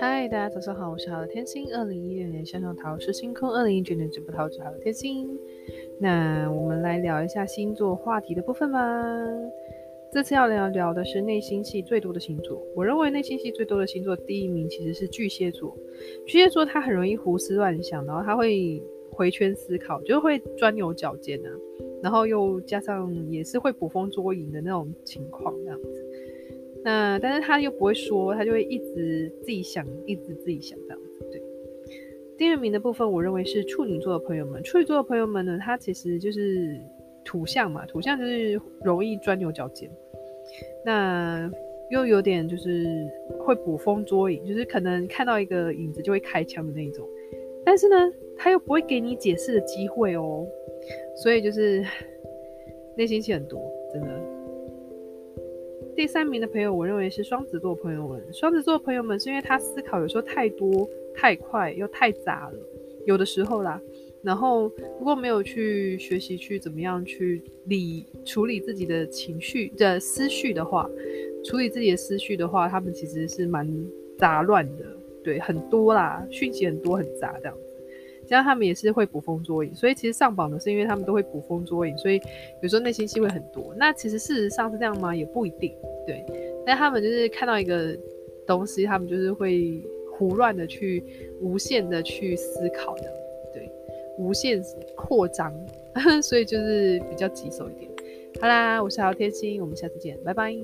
嗨，大家早上好，我是好的天星。二零一六年向上桃是星空，二零一九年直播桃是好的天星。那我们来聊一下星座话题的部分吧。这次要聊聊的是内心戏最多的星座。我认为内心戏最多的星座第一名其实是巨蟹座。巨蟹座他很容易胡思乱想，然后他会回圈思考，就会钻牛角尖啊，然后又加上也是会捕风捉影的那种情况，这样子。那但是他又不会说，他就会一直自己想，一直自己想这样子。对，第二名的部分，我认为是处女座的朋友们。处女座的朋友们呢，他其实就是土象嘛，土象就是容易钻牛角尖，那又有点就是会捕风捉影，就是可能看到一个影子就会开枪的那种。但是呢，他又不会给你解释的机会哦，所以就是 内心戏很多，真的。第三名的朋友，我认为是双子座朋友们。双子座朋友们是因为他思考有时候太多、太快又太杂了，有的时候啦。然后如果没有去学习去怎么样去理处理自己的情绪的思绪的话，处理自己的思绪的话，他们其实是蛮杂乱的，对，很多啦，讯息很多很杂这样子。加上他们也是会捕风捉影，所以其实上榜的是因为他们都会捕风捉影，所以有时候内心戏会很多。那其实事实上是这样吗？也不一定，对。但他们就是看到一个东西，他们就是会胡乱的去无限的去思考的，对，无限扩张，所以就是比较棘手一点。好啦，我是好天心，我们下次见，拜拜。